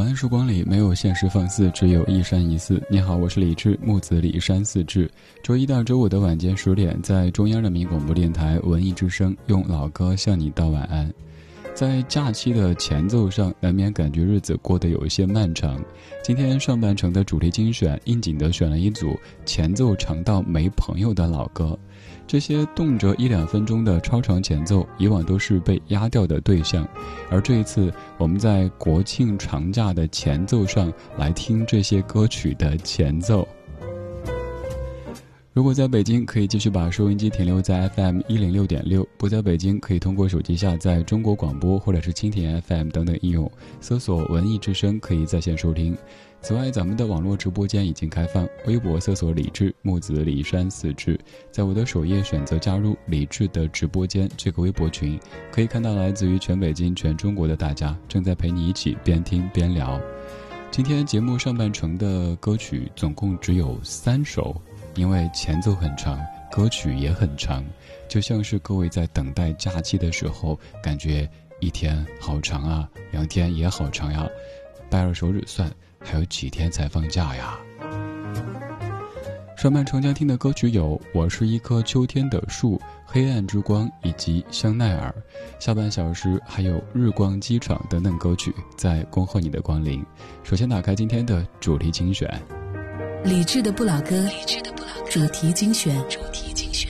晚安，曙光里没有现实放肆，只有一山一寺。你好，我是李志，木子李山寺志。周一到周五的晚间十点，在中央人民广播电台文艺之声，用老歌向你道晚安。在假期的前奏上，难免感觉日子过得有一些漫长。今天上半程的主题精选，应景的选了一组前奏长到没朋友的老歌。这些动辄一两分钟的超长前奏，以往都是被压掉的对象，而这一次，我们在国庆长假的前奏上来听这些歌曲的前奏。如果在北京，可以继续把收音机停留在 FM 一零六点六；不在北京，可以通过手机下载中国广播或者是蜻蜓 FM 等等应用，搜索“文艺之声”可以在线收听。此外，咱们的网络直播间已经开放，微博搜索“李志木子李山四志”，在我的首页选择加入李志的直播间这个微博群，可以看到来自于全北京、全中国的大家正在陪你一起边听边聊。今天节目上半程的歌曲总共只有三首，因为前奏很长，歌曲也很长，就像是各位在等待假期的时候，感觉一天好长啊，两天也好长呀，掰着手指算。还有几天才放假呀？上半程将听的歌曲有《我是一棵秋天的树》《黑暗之光》以及《香奈儿》，下半小时还有《日光机场》等等歌曲在恭候你的光临。首先打开今天的主题精选，理智的不老歌，主题精选。主题精选。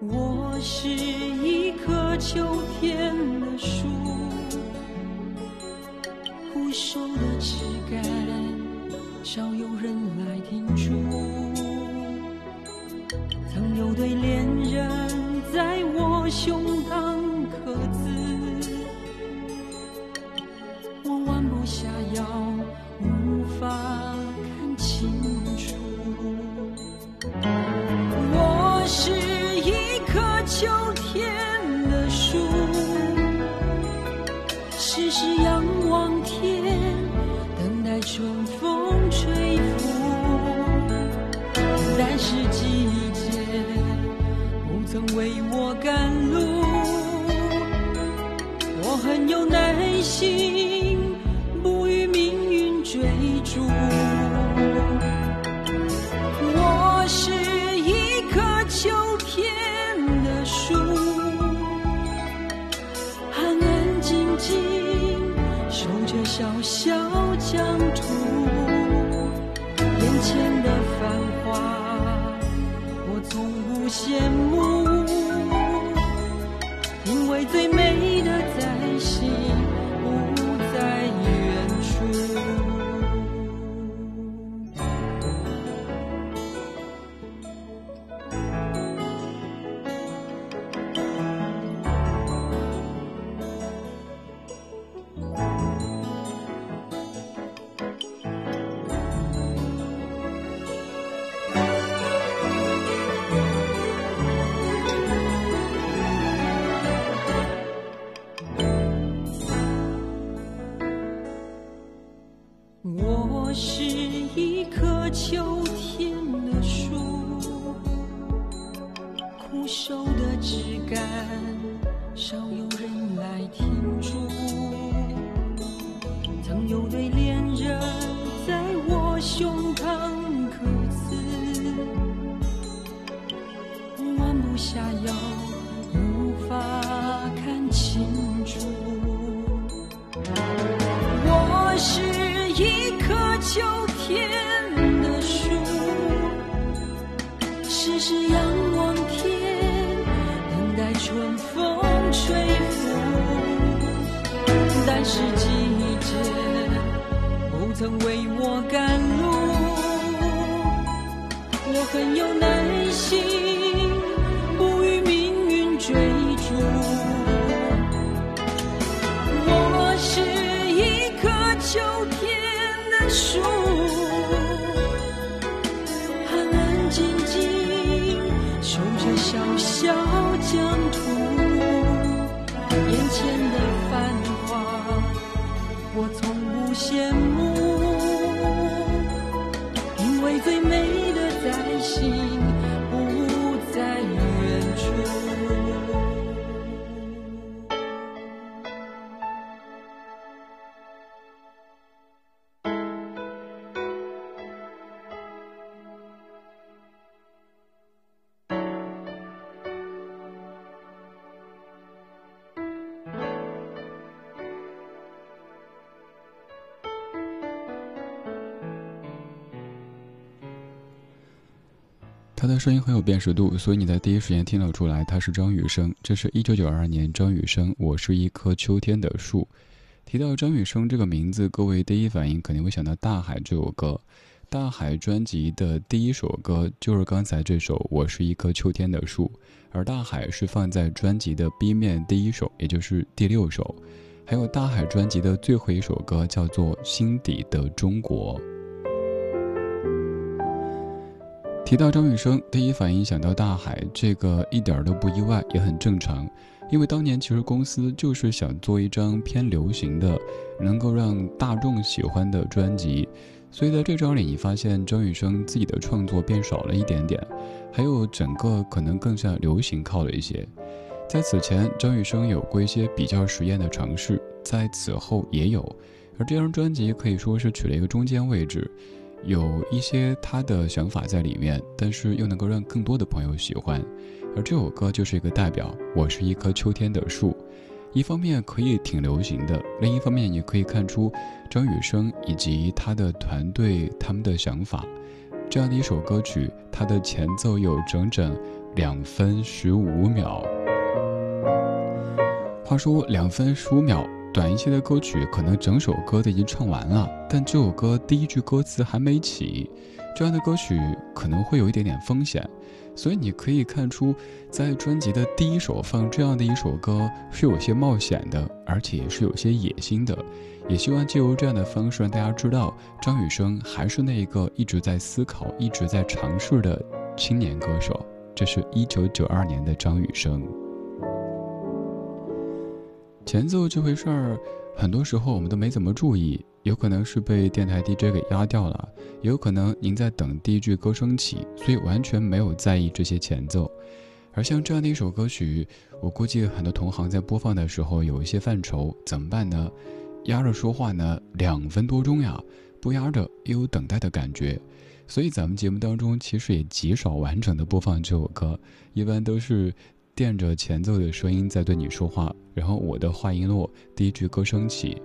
我是一棵秋天的树枯瘦的枝干少有人来停住曾有对恋人在我胸膛羡慕，棵我从不羡慕，他的声音很有辨识度，所以你在第一时间听得出来他是张雨生。这是一九九二年张雨生《我是一棵秋天的树》。提到张雨生这个名字，各位第一反应肯定会想到《大海》这首歌。《大海》专辑的第一首歌就是刚才这首《我是一棵秋天的树》，而《大海》是放在专辑的 B 面第一首，也就是第六首。还有《大海》专辑的最后一首歌叫做《心底的中国》。提到张雨生，第一反应想到大海，这个一点都不意外，也很正常。因为当年其实公司就是想做一张偏流行的，能够让大众喜欢的专辑，所以在这张里，你发现张雨生自己的创作变少了一点点，还有整个可能更向流行靠了一些。在此前，张雨生有过一些比较实验的尝试，在此后也有，而这张专辑可以说是取了一个中间位置。有一些他的想法在里面，但是又能够让更多的朋友喜欢，而这首歌就是一个代表。我是一棵秋天的树，一方面可以挺流行的，另一方面也可以看出张雨生以及他的团队他们的想法。这样的一首歌曲，它的前奏有整整两分十五秒。话说两分十五秒，短一些的歌曲，可能整首歌都已经唱完了，但这首歌第一句歌词还没起，这样的歌曲可能会有一点点风险。所以你可以看出，在专辑的第一首放这样的一首歌是有些冒险的，而且是有些野心的。也希望借由这样的方式让大家知道，张雨生还是那一个一直在思考、一直在尝试的青年歌手。这是一九九二年的张雨生。前奏这回事儿，很多时候我们都没怎么注意，有可能是被电台 DJ 给压掉了，也有可能您在等第一句歌声起，所以完全没有在意这些前奏。而像这样的一首歌曲，我估计很多同行在播放的时候有一些犯愁，怎么办呢？压着说话呢，两分多钟呀，不压着也有等待的感觉，所以咱们节目当中其实也极少完整的播放这首歌，一般都是。垫着前奏的声音在对你说话，然后我的话音落，第一句歌声起。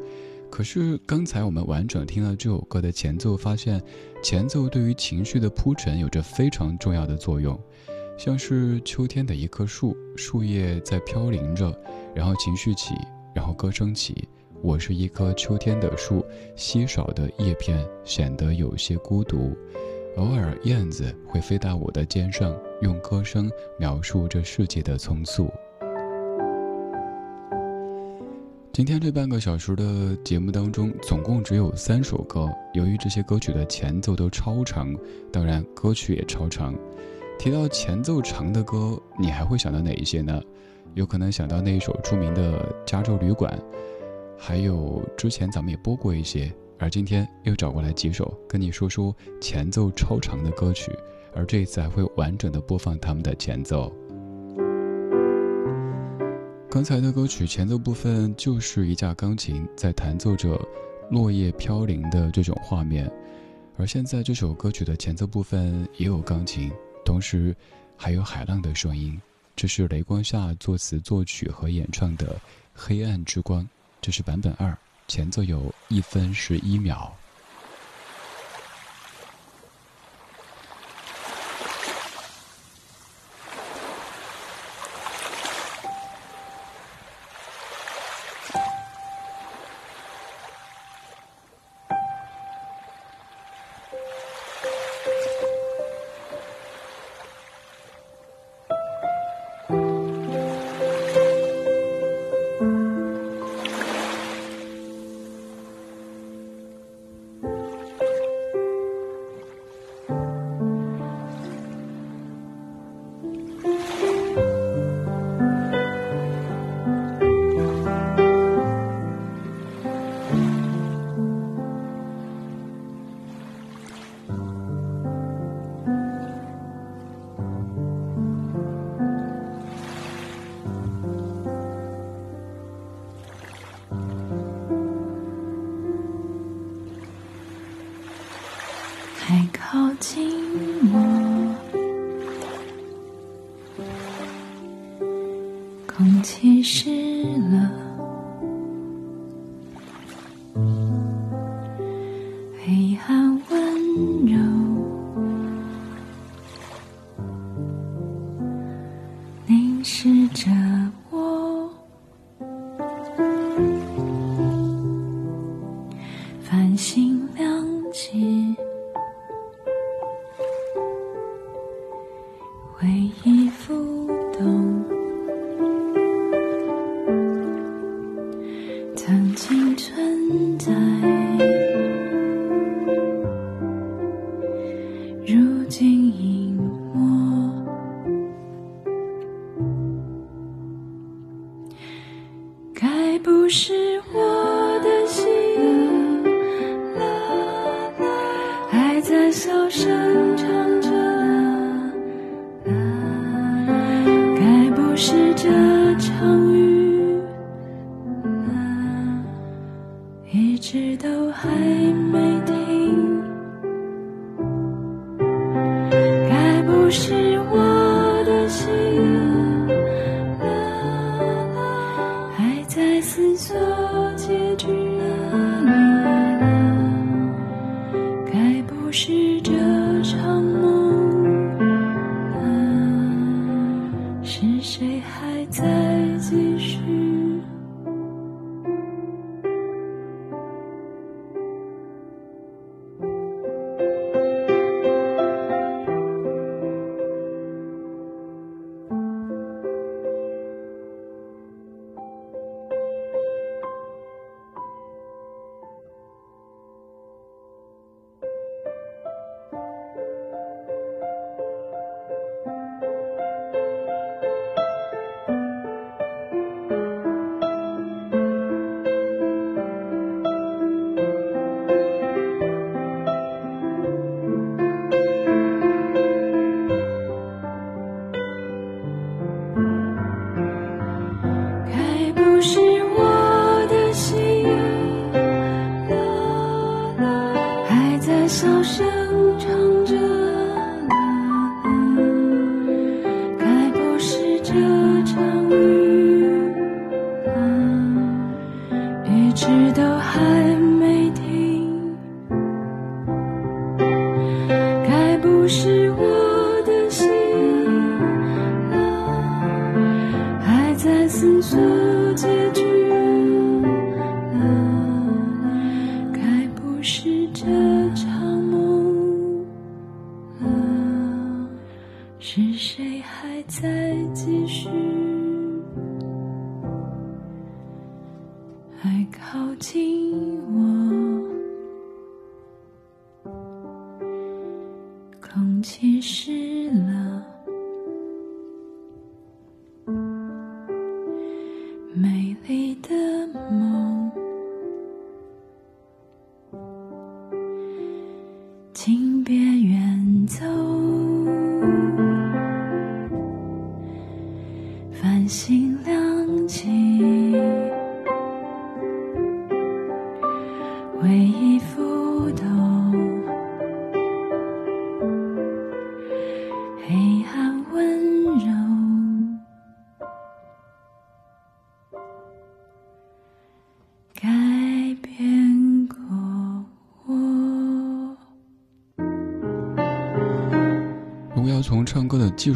可是刚才我们完整听了这首歌的前奏，发现前奏对于情绪的铺陈有着非常重要的作用，像是秋天的一棵树，树叶在飘零着，然后情绪起，然后歌声起。我是一棵秋天的树，稀少的叶片显得有些孤独。偶尔，燕子会飞到我的肩上，用歌声描述这世界的匆促。今天这半个小时的节目当中，总共只有三首歌。由于这些歌曲的前奏都超长，当然歌曲也超长。提到前奏长的歌，你还会想到哪一些呢？有可能想到那一首著名的《加州旅馆》，还有之前咱们也播过一些。而今天又找过来几首跟你说说前奏超长的歌曲，而这一次还会完整的播放他们的前奏。刚才的歌曲前奏部分就是一架钢琴在弹奏着落叶飘零的这种画面，而现在这首歌曲的前奏部分也有钢琴，同时还有海浪的声音。这是雷光下作词作曲和演唱的《黑暗之光》，这是版本二。前奏有一分十一秒。小声唱。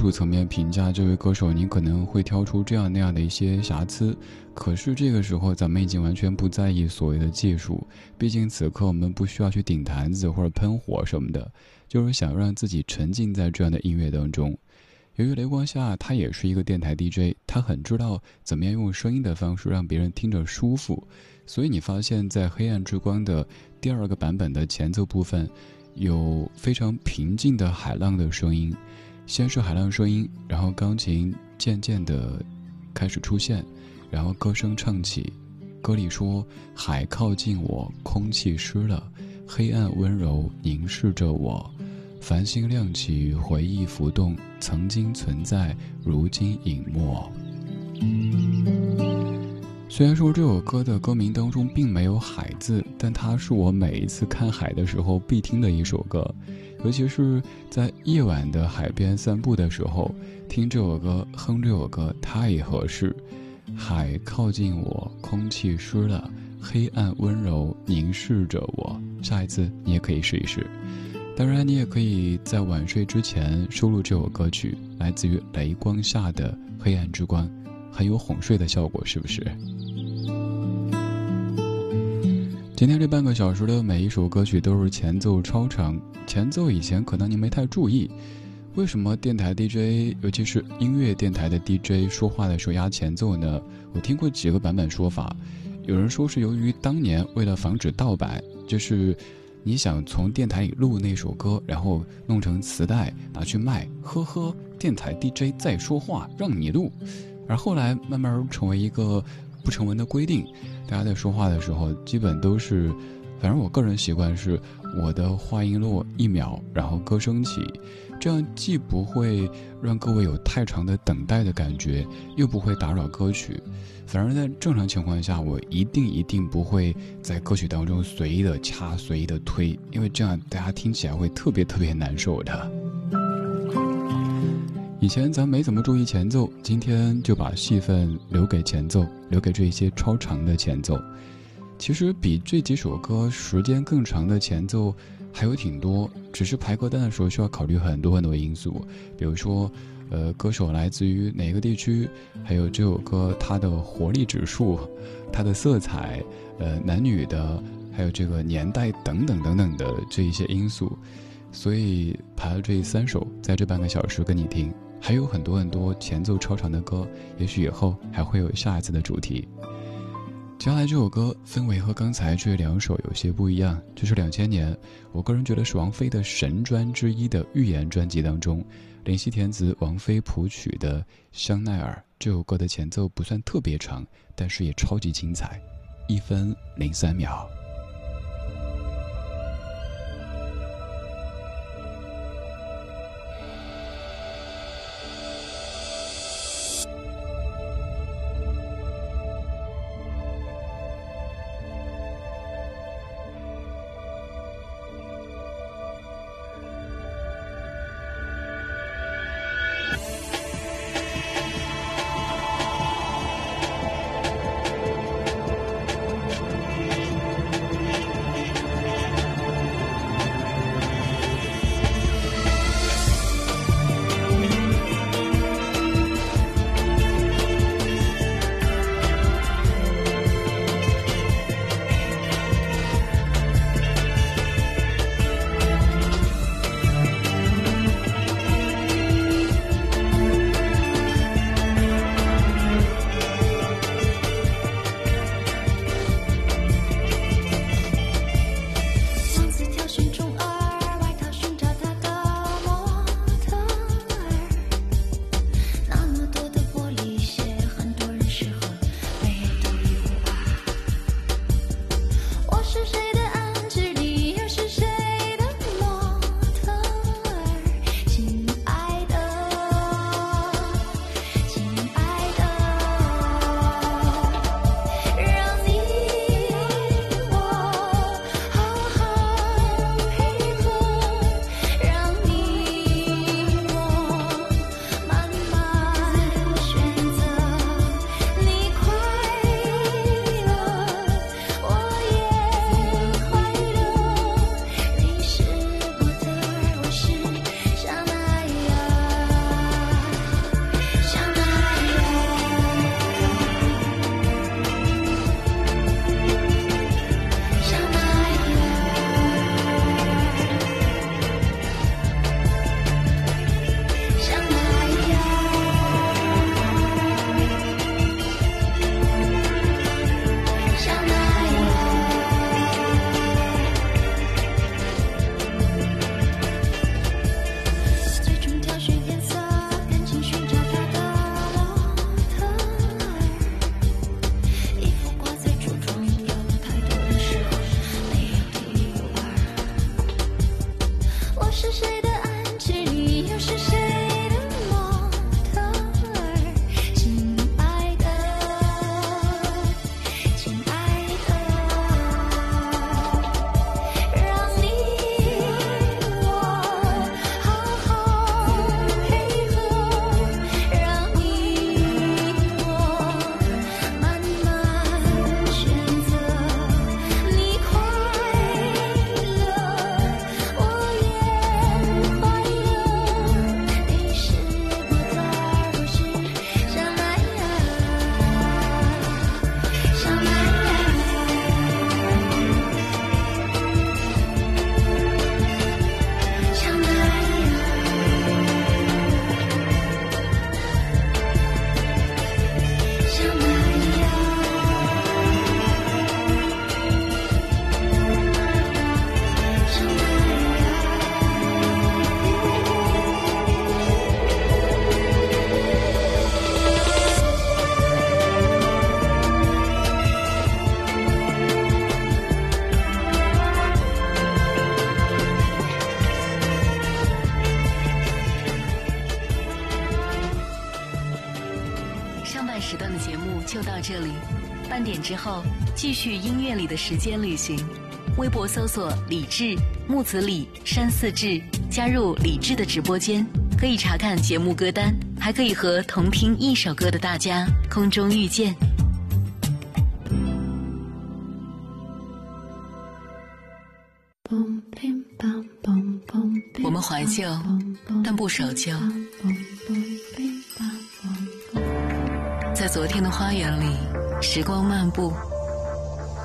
术层面评价这位歌手，你可能会挑出这样那样的一些瑕疵。可是这个时候，咱们已经完全不在意所谓的技术，毕竟此刻我们不需要去顶坛子或者喷火什么的，就是想让自己沉浸在这样的音乐当中。由于雷光夏他也是一个电台 DJ，他很知道怎么样用声音的方式让别人听着舒服，所以你发现，在《黑暗之光》的第二个版本的前奏部分。有非常平静的海浪的声音，先是海浪声音，然后钢琴渐渐的开始出现，然后歌声唱起。歌里说：“海靠近我，空气湿了，黑暗温柔凝视着我，繁星亮起，回忆浮动，曾经存在，如今隐没。”虽然说这首歌的歌名当中并没有“海”字，但它是我每一次看海的时候必听的一首歌，尤其是在夜晚的海边散步的时候，听这首歌，哼这首歌太合适。海靠近我，空气湿了，黑暗温柔凝视着我。下一次你也可以试一试，当然你也可以在晚睡之前收录这首歌曲，来自于雷光下的黑暗之光，很有哄睡的效果，是不是？今天这半个小时的每一首歌曲都是前奏超长，前奏以前可能您没太注意，为什么电台 DJ，尤其是音乐电台的 DJ 说话的时候压前奏呢？我听过几个版本说法，有人说是由于当年为了防止盗版，就是你想从电台里录那首歌，然后弄成磁带拿去卖，呵呵，电台 DJ 在说话让你录，而后来慢慢成为一个。不成文的规定，大家在说话的时候，基本都是，反正我个人习惯是，我的话音落一秒，然后歌声起，这样既不会让各位有太长的等待的感觉，又不会打扰歌曲。反而在正常情况下，我一定一定不会在歌曲当中随意的掐、随意的推，因为这样大家听起来会特别特别难受的。以前咱没怎么注意前奏，今天就把戏份留给前奏，留给这一些超长的前奏。其实比这几首歌时间更长的前奏还有挺多，只是排歌单的时候需要考虑很多很多因素，比如说，呃，歌手来自于哪个地区，还有这首歌它的活力指数、它的色彩，呃，男女的，还有这个年代等等等等的这一些因素，所以排了这三首，在这半个小时跟你听。还有很多很多前奏超长的歌，也许以后还会有下一次的主题。接下来这首歌氛围和刚才这两首有些不一样，就是两千年，我个人觉得是王菲的神专之一的《预言》专辑当中，林夕填词、王菲谱曲的《香奈儿》这首歌的前奏不算特别长，但是也超级精彩，一分零三秒。继续音乐里的时间旅行。微博搜索“李志木子李山寺志”，加入李志的直播间，可以查看节目歌单，还可以和同听一首歌的大家空中遇见。我们怀旧，但不守旧。在昨天的花园里。时光漫步，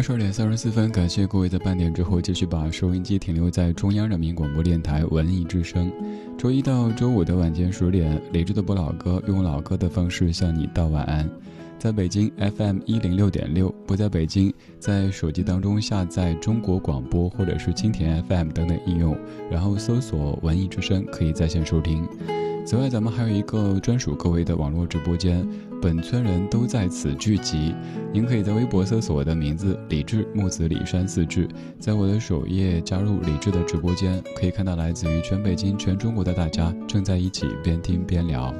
二十二点三十四分，感谢各位在半点之后继续把收音机停留在中央人民广播电台文艺之声。周一到周五的晚间十点，理智的播老歌，用老歌的方式向你道晚安。在北京 FM 一零六点六，不在北京，在手机当中下载中国广播或者是蜻蜓 FM 等等应用，然后搜索文艺之声，可以在线收听。此外，咱们还有一个专属各位的网络直播间，本村人都在此聚集。您可以在微博搜索我的名字“李志木子李山四志”，在我的首页加入李志的直播间，可以看到来自于全北京、全中国的大家正在一起边听边聊。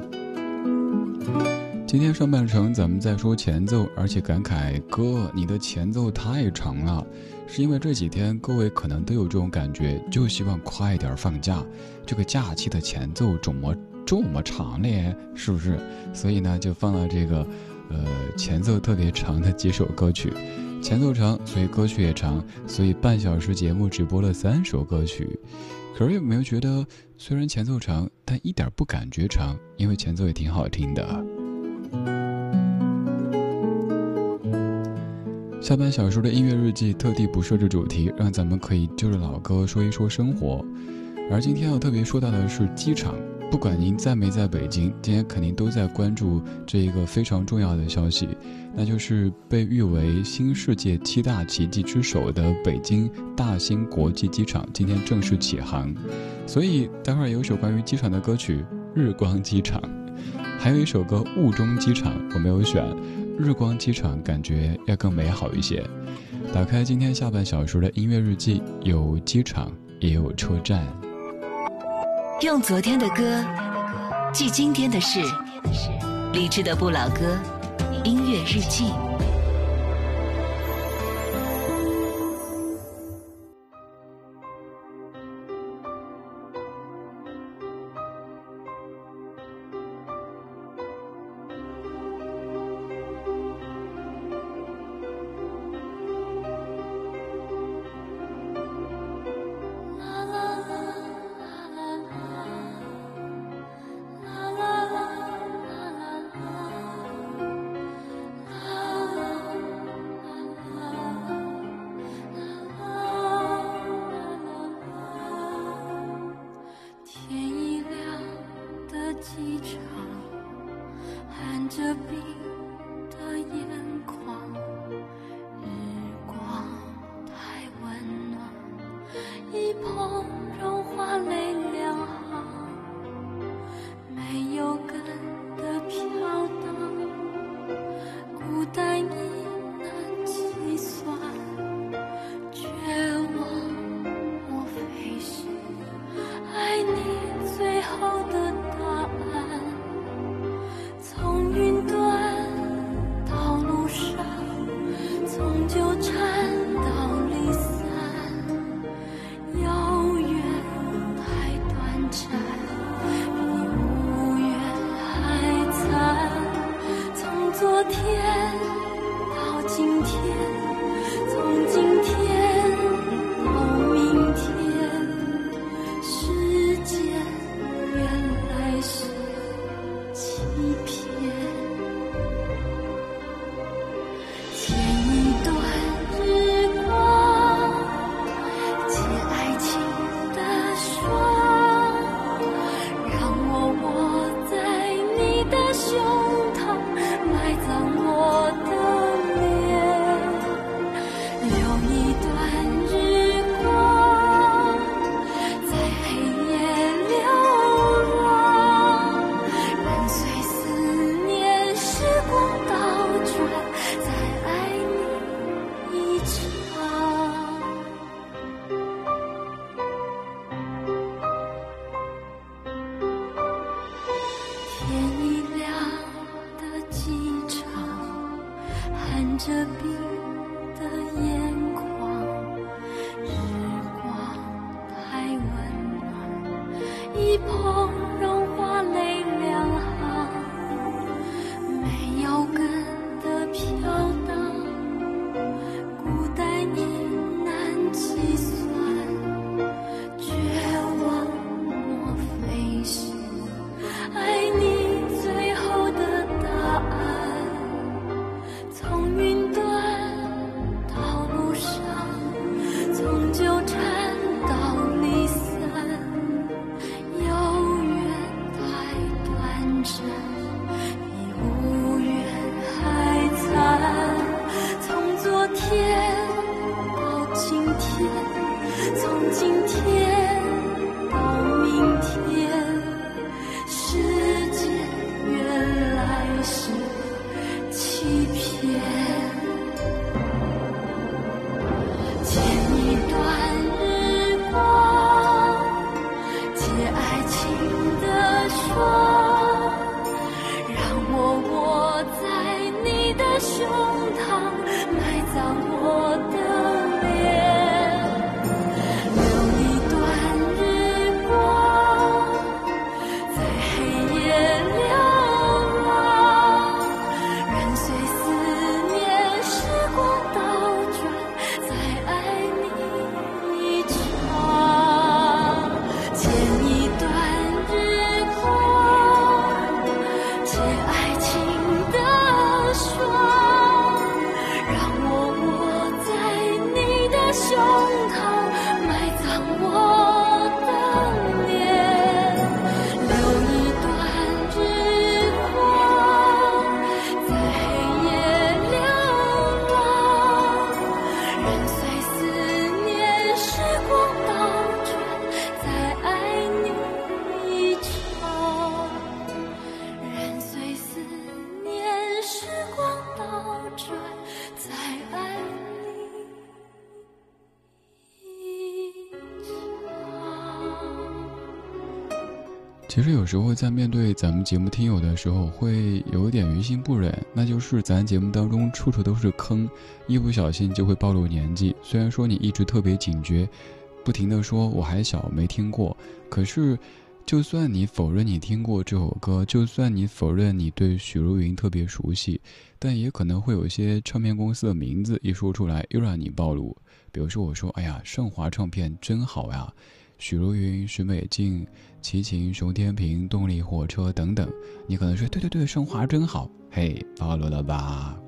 今天上半程咱们在说前奏，而且感慨哥，你的前奏太长了，是因为这几天各位可能都有这种感觉，就希望快点放假，这个假期的前奏怎么？这么长嘞，是不是？所以呢，就放了这个，呃，前奏特别长的几首歌曲。前奏长，所以歌曲也长，所以半小时节目只播了三首歌曲。可是有没有觉得，虽然前奏长，但一点不感觉长？因为前奏也挺好听的。下半小时的音乐日记特地不设置主题，让咱们可以就着老歌说一说生活。而今天要特别说到的是机场。不管您在没在北京，今天肯定都在关注这一个非常重要的消息，那就是被誉为新世界七大奇迹之首的北京大兴国际机场今天正式起航。所以待会儿有首关于机场的歌曲《日光机场》，还有一首歌《雾中机场》，我没有选。日光机场感觉要更美好一些。打开今天下半小时的音乐日记，有机场，也有车站。用昨天的歌记今天的事，理智的不老歌，音乐日记。其实有时候在面对咱们节目听友的时候，会有点于心不忍，那就是咱节目当中处处都是坑，一不小心就会暴露年纪。虽然说你一直特别警觉，不停的说我还小没听过，可是，就算你否认你听过这首歌，就算你否认你对许茹芸特别熟悉，但也可能会有一些唱片公司的名字一说出来又让你暴露。比如说我说，哎呀，盛华唱片真好呀。许茹芸、许美静、齐秦、熊天平、动力火车等等，你可能说对对对，升华真好，嘿，暴露了吧？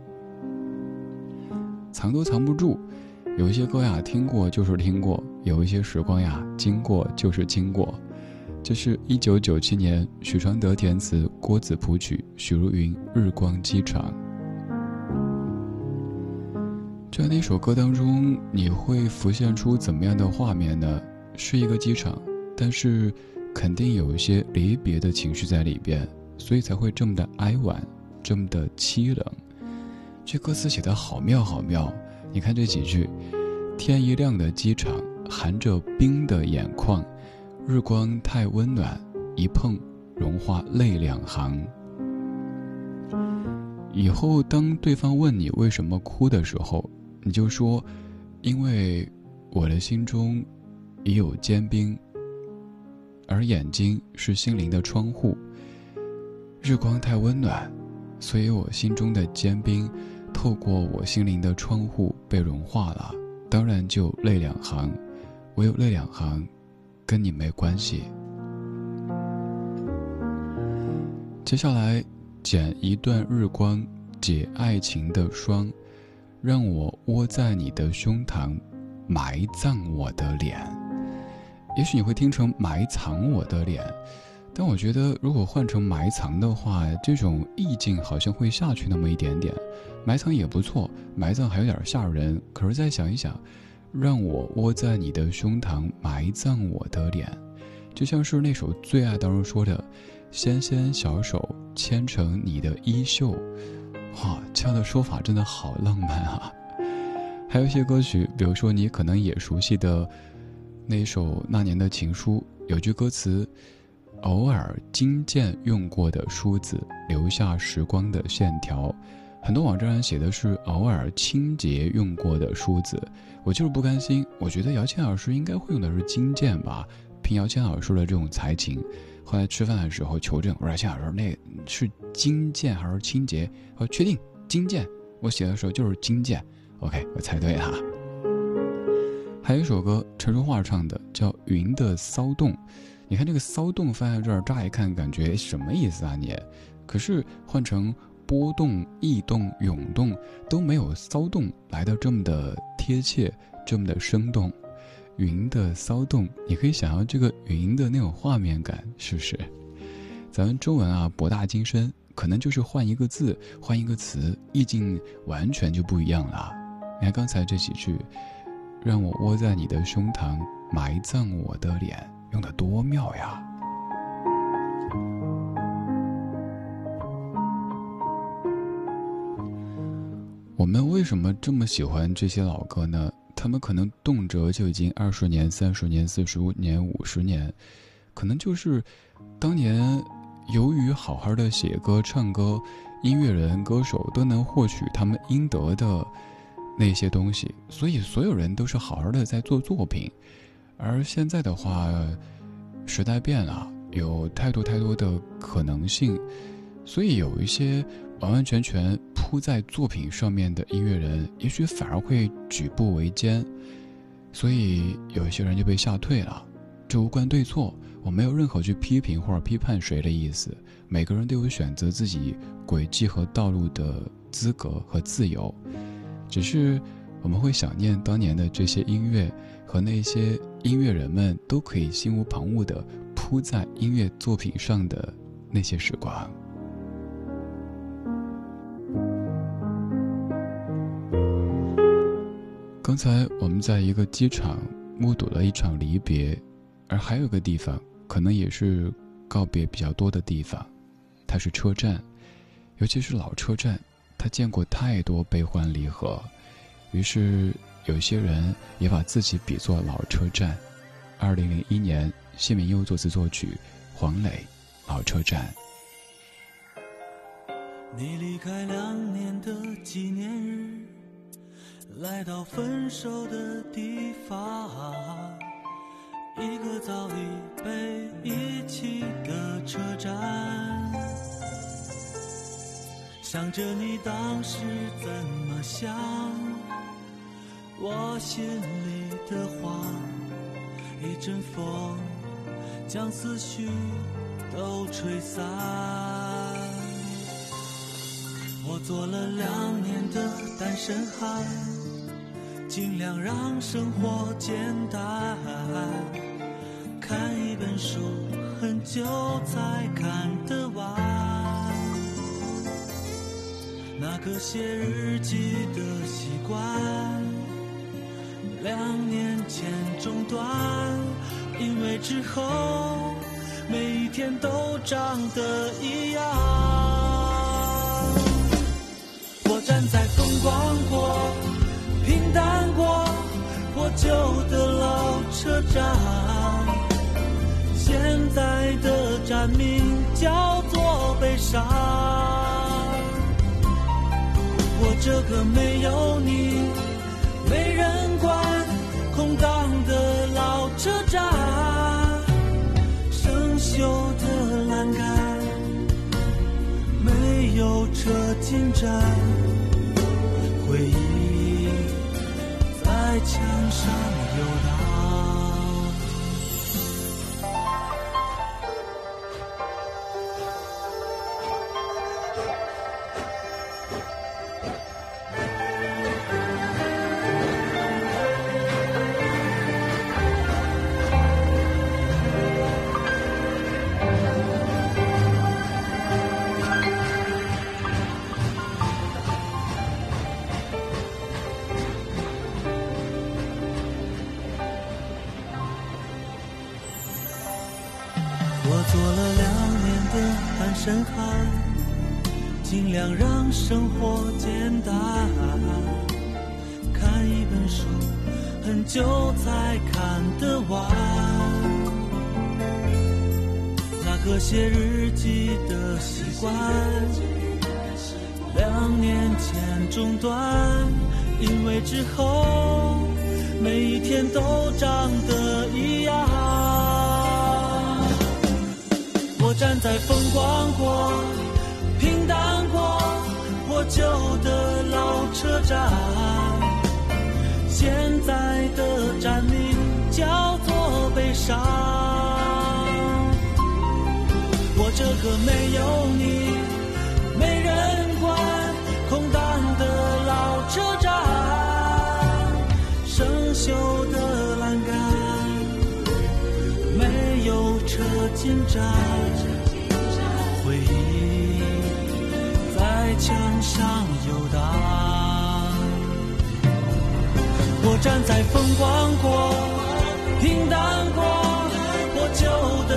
藏都藏不住，有一些歌呀，听过就是听过；有一些时光呀，经过就是经过。这是一九九七年许传德填词，郭子谱曲，许茹芸《日光机场》。这样的一首歌当中，你会浮现出怎么样的画面呢？是一个机场，但是肯定有一些离别的情绪在里边，所以才会这么的哀婉，这么的凄冷。这歌词写的好妙好妙，你看这几句：天一亮的机场，含着冰的眼眶，日光太温暖，一碰融化泪两行。以后当对方问你为什么哭的时候，你就说：因为我的心中。已有坚冰，而眼睛是心灵的窗户。日光太温暖，所以我心中的坚冰，透过我心灵的窗户被融化了。当然就泪两行，我有泪两行，跟你没关系。接下来，剪一段日光，解爱情的霜，让我窝在你的胸膛，埋葬我的脸。也许你会听成埋藏我的脸，但我觉得如果换成埋藏的话，这种意境好像会下去那么一点点。埋藏也不错，埋葬还有点吓人。可是再想一想，让我窝在你的胸膛，埋葬我的脸，就像是那首《最爱》当中说的：“纤纤小手牵成你的衣袖。”哇，这样的说法真的好浪漫啊！还有一些歌曲，比如说你可能也熟悉的。那一首那年的情书有句歌词：“偶尔金剑用过的梳子，留下时光的线条。”很多网站上写的是“偶尔清洁用过的梳子”，我就是不甘心。我觉得姚谦老师应该会用的是金剑吧？凭姚谦老师的这种才情，后来吃饭的时候求证，我说：“谦老师，那是金剑还是清洁？”我确定金剑，我写的时候就是金剑。OK，我猜对了。还有一首歌，陈淑桦唱的，叫《云的骚动》。你看这个“骚动”放在这儿，乍一看感觉什么意思啊？你，可是换成波动、异动、涌动，都没有“骚动”来的这么的贴切，这么的生动。云的骚动，你可以想象这个云的那种画面感，是不是？咱们中文啊，博大精深，可能就是换一个字，换一个词，意境完全就不一样了。你看刚才这几句。让我窝在你的胸膛，埋葬我的脸，用的多妙呀！我们为什么这么喜欢这些老歌呢？他们可能动辄就已经二十年、三十年、四十年、五十年，可能就是当年由于好好的写歌、唱歌，音乐人、歌手都能获取他们应得的。那些东西，所以所有人都是好好的在做作品，而现在的话，时代变了，有太多太多的可能性，所以有一些完完全全扑在作品上面的音乐人，也许反而会举步维艰，所以有一些人就被吓退了。这无关对错，我没有任何去批评或者批判谁的意思，每个人都有选择自己轨迹和道路的资格和自由。只是我们会想念当年的这些音乐和那些音乐人们都可以心无旁骛地扑在音乐作品上的那些时光。刚才我们在一个机场目睹了一场离别，而还有一个地方可能也是告别比较多的地方，它是车站，尤其是老车站。他见过太多悲欢离合，于是有些人也把自己比作老车站。二零零一年，谢明佑作词作曲，黄磊，老车站。你离开两年的纪念日，来到分手的地方，一个早已被遗弃的车站。想着你当时怎么想，我心里的话，一阵风将思绪都吹散。我做了两年的单身汉，尽量让生活简单。看一本书，很久才看得完。那个写日记的习惯，两年前中断，因为之后每一天都长得一样。我站在风光过、平淡过、破旧的老车站，现在的站名叫做悲伤。这个没有你、没人管、空荡的老车站，生锈的栏杆，没有车进站。回忆在墙上身汉，尽量让生活简单。看一本书，很久才看得完。那个写日记的习惯，两年前中断，因为之后每一天都长得一样。站在风光过、平淡过、破旧的老车站，现在的站名叫做悲伤。我这个没有你、没人管、空荡的老车站，生锈的栏杆，没有车进站。上游荡，我站在风光过、平淡过、破旧的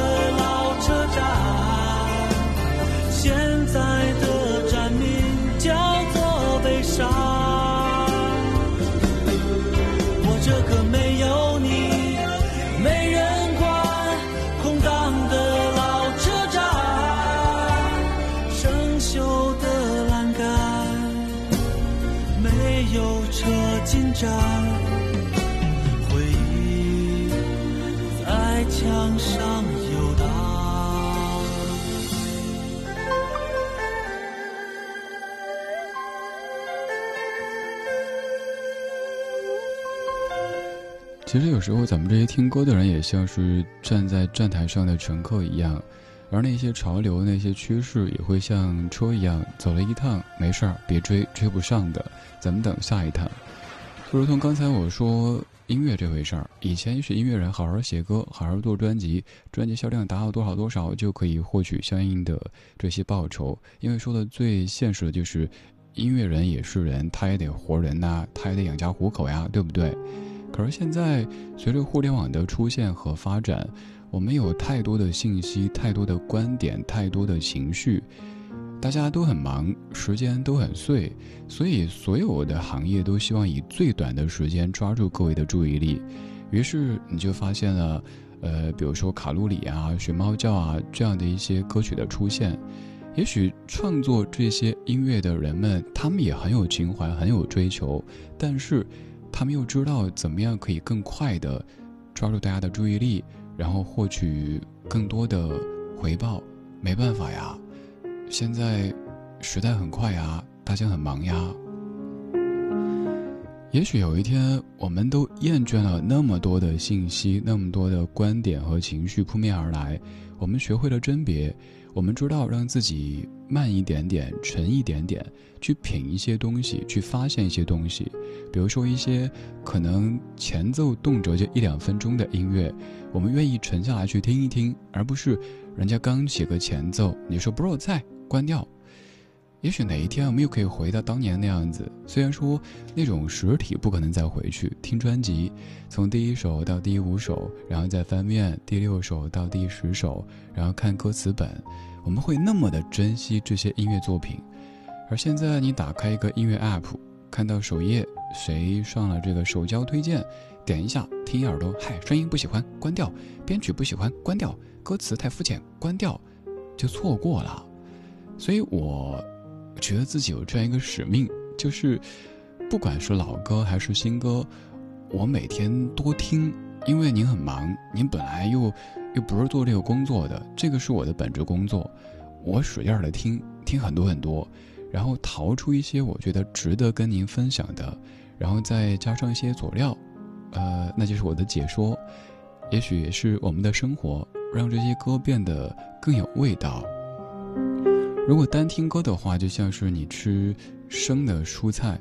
其实有时候，咱们这些听歌的人也像是站在站台上的乘客一样，而那些潮流、那些趋势也会像车一样走了一趟，没事儿，别追，追不上的，咱们等下一趟。就如同刚才我说音乐这回事儿，以前是音乐人好好写歌，好好做专辑，专辑销量达到多少多少就可以获取相应的这些报酬。因为说的最现实的就是，音乐人也是人，他也得活人呐，他也得养家糊口呀，对不对？可是现在随着互联网的出现和发展，我们有太多的信息，太多的观点，太多的情绪。大家都很忙，时间都很碎，所以所有的行业都希望以最短的时间抓住各位的注意力。于是你就发现了，呃，比如说卡路里啊、学猫叫啊这样的一些歌曲的出现。也许创作这些音乐的人们，他们也很有情怀，很有追求，但是他们又知道怎么样可以更快的抓住大家的注意力，然后获取更多的回报。没办法呀，现在时代很快呀，大家很忙呀。也许有一天，我们都厌倦了那么多的信息，那么多的观点和情绪扑面而来，我们学会了甄别。我们知道让自己慢一点点、沉一点点，去品一些东西，去发现一些东西。比如说一些可能前奏动辄就一两分钟的音乐，我们愿意沉下来去听一听，而不是人家刚起个前奏，你说 “bro 在”，关掉。也许哪一天我们又可以回到当年那样子，虽然说那种实体不可能再回去听专辑，从第一首到第五首，然后再翻面第六首到第十首，然后看歌词本，我们会那么的珍惜这些音乐作品。而现在你打开一个音乐 app，看到首页谁上了这个首交推荐，点一下听一耳朵，嗨，声音不喜欢关掉，编曲不喜欢关掉，歌词太肤浅关掉，就错过了。所以我。觉得自己有这样一个使命，就是，不管是老歌还是新歌，我每天多听。因为您很忙，您本来又又不是做这个工作的，这个是我的本职工作。我使劲儿的听，听很多很多，然后淘出一些我觉得值得跟您分享的，然后再加上一些佐料，呃，那就是我的解说。也许是我们的生活，让这些歌变得更有味道。如果单听歌的话，就像是你吃生的蔬菜，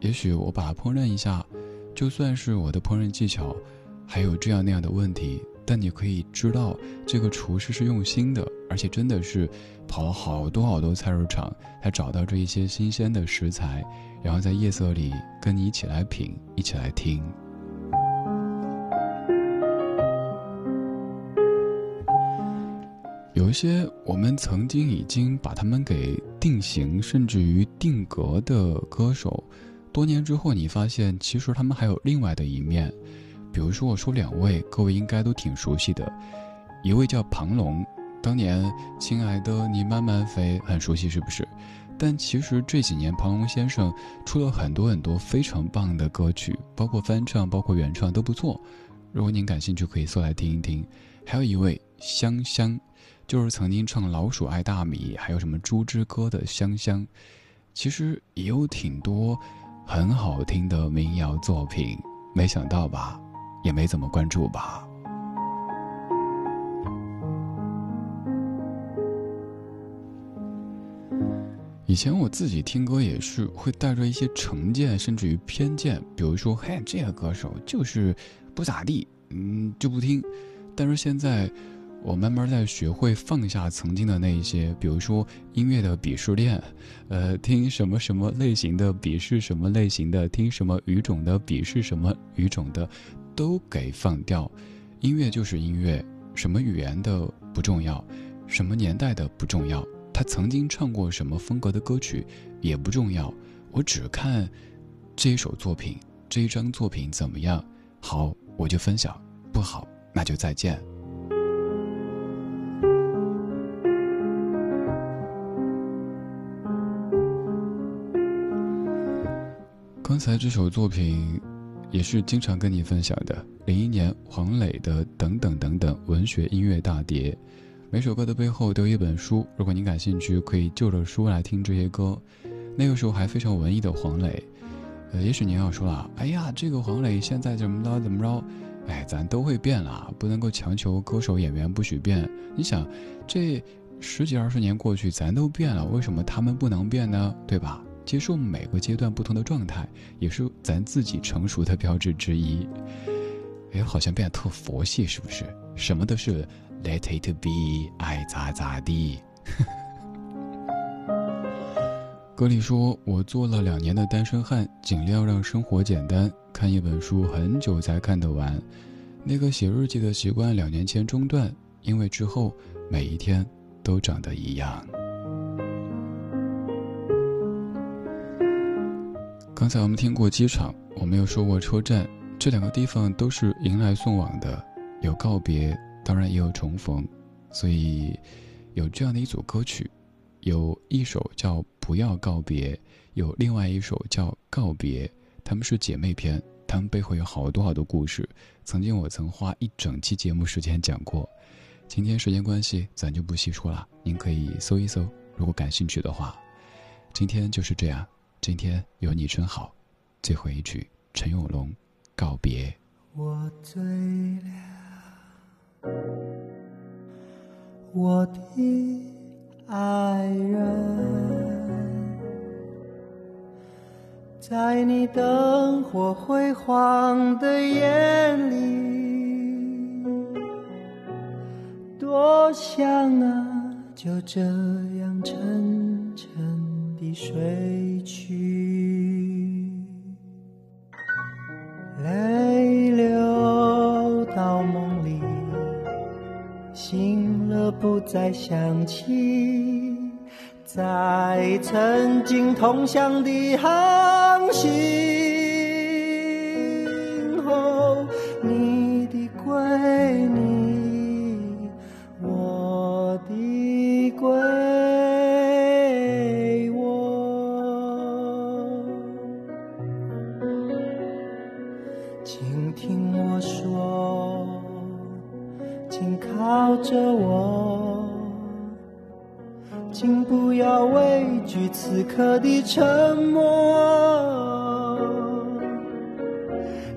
也许我把它烹饪一下，就算是我的烹饪技巧还有这样那样的问题，但你可以知道这个厨师是用心的，而且真的是跑了好多好多菜市场才找到这一些新鲜的食材，然后在夜色里跟你一起来品，一起来听。有一些我们曾经已经把他们给定型，甚至于定格的歌手，多年之后你发现，其实他们还有另外的一面。比如说，我说两位，各位应该都挺熟悉的，一位叫庞龙，当年《亲爱的你慢慢飞》很熟悉，是不是？但其实这几年，庞龙先生出了很多很多非常棒的歌曲，包括翻唱，包括原创都不错。如果您感兴趣，可以搜来听一听。还有一位香香。就是曾经唱《老鼠爱大米》，还有什么《猪之歌》的香香，其实也有挺多很好听的民谣作品，没想到吧，也没怎么关注吧。以前我自己听歌也是会带着一些成见，甚至于偏见，比如说，嘿，这个歌手就是不咋地，嗯，就不听。但是现在。我慢慢在学会放下曾经的那一些，比如说音乐的鄙视链，呃，听什么什么类型的鄙视什么类型的，听什么语种的鄙视什么语种的，都给放掉。音乐就是音乐，什么语言的不重要，什么年代的不重要，他曾经唱过什么风格的歌曲也不重要。我只看这一首作品，这一张作品怎么样，好我就分享，不好那就再见。才这首作品，也是经常跟你分享的。零一年黄磊的《等等等等》文学音乐大碟，每首歌的背后都有一本书。如果您感兴趣，可以就着书来听这些歌。那个时候还非常文艺的黄磊，呃，也许您要说了，哎呀，这个黄磊现在怎么着怎么着？哎，咱都会变了，不能够强求歌手演员不许变。你想，这十几二十年过去，咱都变了，为什么他们不能变呢？对吧？接受每个阶段不同的状态，也是咱自己成熟的标志之一。哎，好像变得特佛系，是不是？什么都是 Let it be，爱咋咋地。歌里说：“我做了两年的单身汉，尽量让生活简单。看一本书很久才看得完。那个写日记的习惯两年前中断，因为之后每一天都长得一样。”刚才我们听过机场，我们又说过车站，这两个地方都是迎来送往的。有告别，当然也有重逢，所以有这样的一组歌曲，有一首叫《不要告别》，有另外一首叫《告别》，他们是姐妹篇，他们背后有好多好多故事。曾经我曾花一整期节目时间讲过，今天时间关系，咱就不细说了，您可以搜一搜，如果感兴趣的话。今天就是这样，今天有你真好。最后一句，陈永龙，告别。我醉了，我的爱人，在你灯火辉煌的眼里，多想啊，就这样沉沉地睡去。泪流到梦里，醒了不再想起，在曾经同乡的航行刻的沉默。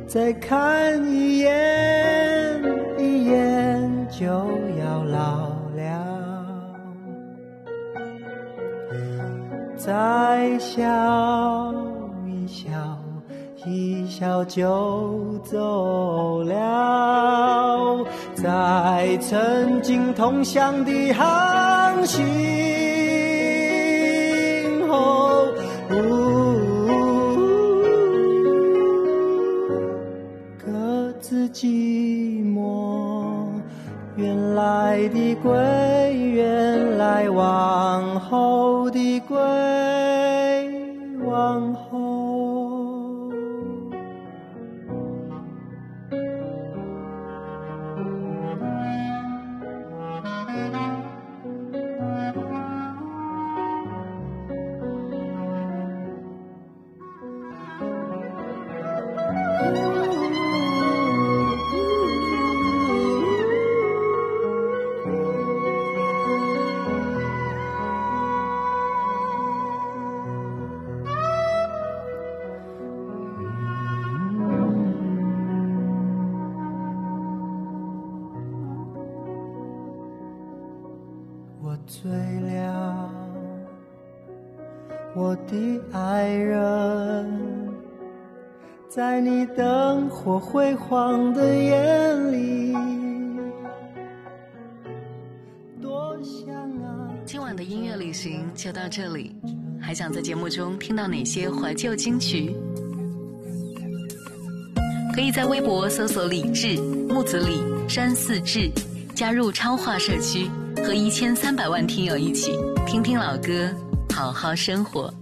再看一眼，一眼就要老了。再笑一笑，一笑就走了。在曾经同乡的航行的归，原来往后火辉煌的眼里，多想啊！今晚的音乐旅行就到这里，还想在节目中听到哪些怀旧金曲？可以在微博搜索“李志木子李山寺志”，加入超话社区。和一千三百万听友一起听听老歌，好好生活。